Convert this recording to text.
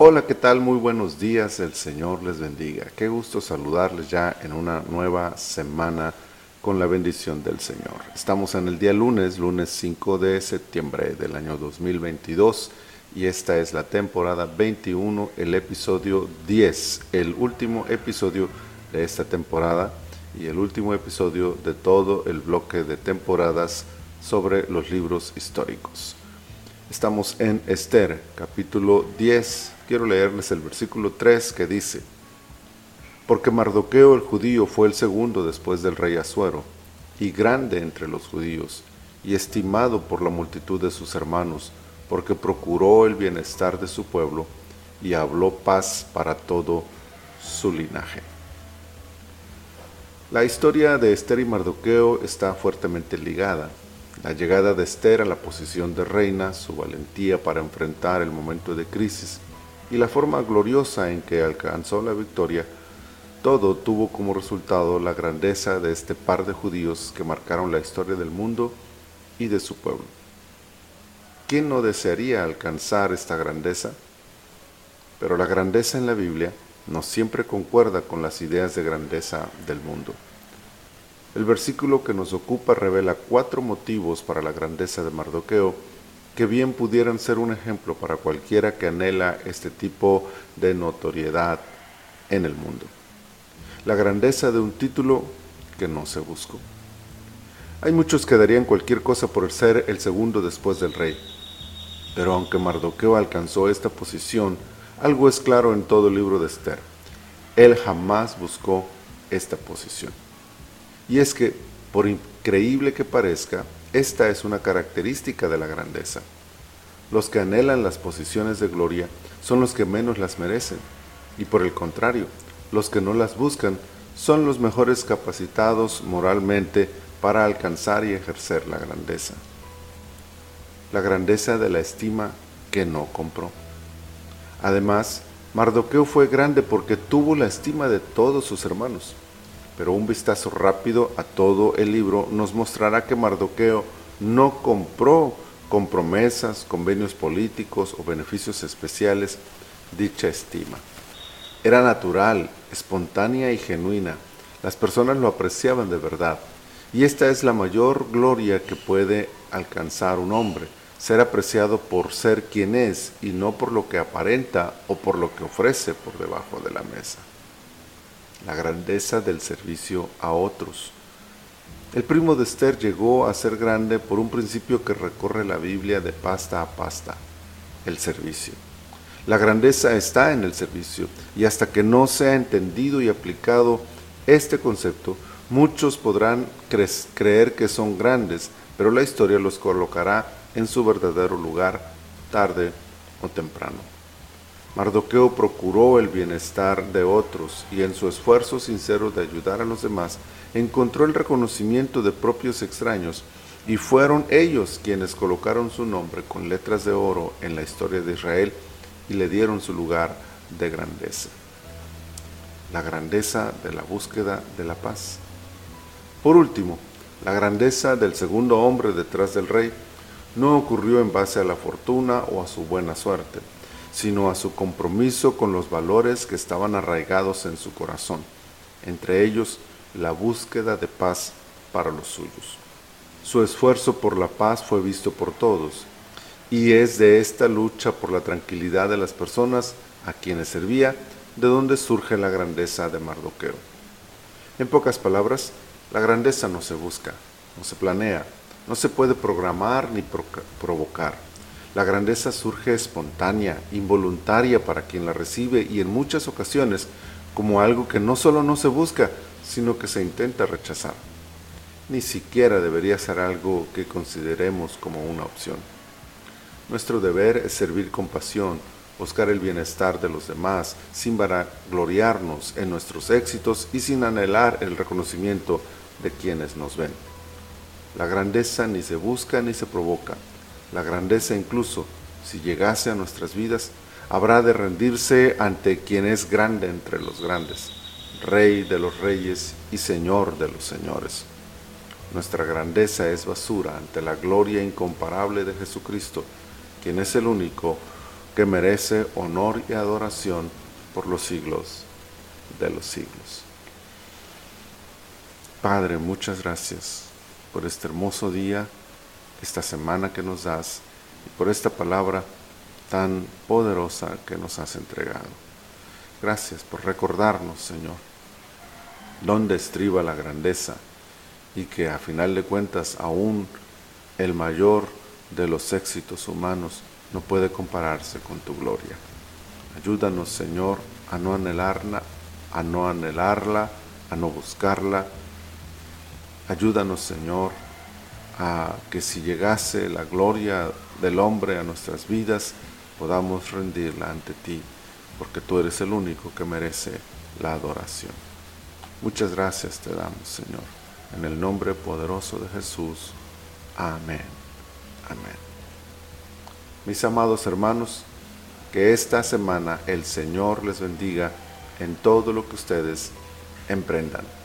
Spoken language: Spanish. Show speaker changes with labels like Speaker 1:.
Speaker 1: Hola, ¿qué tal? Muy buenos días, el Señor les bendiga. Qué gusto saludarles ya en una nueva semana con la bendición del Señor. Estamos en el día lunes, lunes 5 de septiembre del año 2022 y esta es la temporada 21, el episodio 10, el último episodio de esta temporada y el último episodio de todo el bloque de temporadas sobre los libros históricos. Estamos en Esther, capítulo 10. Quiero leerles el versículo 3 que dice, Porque Mardoqueo el judío fue el segundo después del rey Asuero, y grande entre los judíos, y estimado por la multitud de sus hermanos, porque procuró el bienestar de su pueblo, y habló paz para todo su linaje. La historia de Esther y Mardoqueo está fuertemente ligada. La llegada de Esther a la posición de reina, su valentía para enfrentar el momento de crisis y la forma gloriosa en que alcanzó la victoria, todo tuvo como resultado la grandeza de este par de judíos que marcaron la historia del mundo y de su pueblo. ¿Quién no desearía alcanzar esta grandeza? Pero la grandeza en la Biblia no siempre concuerda con las ideas de grandeza del mundo. El versículo que nos ocupa revela cuatro motivos para la grandeza de Mardoqueo que bien pudieran ser un ejemplo para cualquiera que anhela este tipo de notoriedad en el mundo. La grandeza de un título que no se buscó. Hay muchos que darían cualquier cosa por ser el segundo después del rey, pero aunque Mardoqueo alcanzó esta posición, algo es claro en todo el libro de Esther. Él jamás buscó esta posición. Y es que, por increíble que parezca, esta es una característica de la grandeza. Los que anhelan las posiciones de gloria son los que menos las merecen, y por el contrario, los que no las buscan son los mejores capacitados moralmente para alcanzar y ejercer la grandeza. La grandeza de la estima que no compró. Además, Mardoqueo fue grande porque tuvo la estima de todos sus hermanos pero un vistazo rápido a todo el libro nos mostrará que Mardoqueo no compró con promesas, convenios políticos o beneficios especiales dicha estima. Era natural, espontánea y genuina. Las personas lo apreciaban de verdad. Y esta es la mayor gloria que puede alcanzar un hombre, ser apreciado por ser quien es y no por lo que aparenta o por lo que ofrece por debajo de la mesa la grandeza del servicio a otros. El primo de Esther llegó a ser grande por un principio que recorre la Biblia de pasta a pasta, el servicio. La grandeza está en el servicio y hasta que no sea entendido y aplicado este concepto, muchos podrán creer que son grandes, pero la historia los colocará en su verdadero lugar tarde o temprano. Mardoqueo procuró el bienestar de otros y en su esfuerzo sincero de ayudar a los demás encontró el reconocimiento de propios extraños y fueron ellos quienes colocaron su nombre con letras de oro en la historia de Israel y le dieron su lugar de grandeza. La grandeza de la búsqueda de la paz. Por último, la grandeza del segundo hombre detrás del rey no ocurrió en base a la fortuna o a su buena suerte sino a su compromiso con los valores que estaban arraigados en su corazón, entre ellos la búsqueda de paz para los suyos. Su esfuerzo por la paz fue visto por todos, y es de esta lucha por la tranquilidad de las personas a quienes servía de donde surge la grandeza de Mardoqueo. En pocas palabras, la grandeza no se busca, no se planea, no se puede programar ni provocar la grandeza surge espontánea, involuntaria para quien la recibe y en muchas ocasiones como algo que no solo no se busca, sino que se intenta rechazar. Ni siquiera debería ser algo que consideremos como una opción. Nuestro deber es servir con pasión, buscar el bienestar de los demás, sin gloriarnos en nuestros éxitos y sin anhelar el reconocimiento de quienes nos ven. La grandeza ni se busca ni se provoca, la grandeza incluso, si llegase a nuestras vidas, habrá de rendirse ante quien es grande entre los grandes, Rey de los reyes y Señor de los señores. Nuestra grandeza es basura ante la gloria incomparable de Jesucristo, quien es el único que merece honor y adoración por los siglos de los siglos. Padre, muchas gracias por este hermoso día, esta semana que nos das y por esta palabra tan poderosa que nos has entregado. Gracias por recordarnos, Señor, dónde estriba la grandeza y que a final de cuentas aún el mayor de los éxitos humanos no puede compararse con tu gloria. Ayúdanos, Señor, a no anhelarla, a no anhelarla, a no buscarla. Ayúdanos, Señor, a que si llegase la gloria del hombre a nuestras vidas, podamos rendirla ante ti, porque tú eres el único que merece la adoración. Muchas gracias te damos, Señor, en el nombre poderoso de Jesús. Amén. Amén. Mis amados hermanos, que esta semana el Señor les bendiga en todo lo que ustedes emprendan.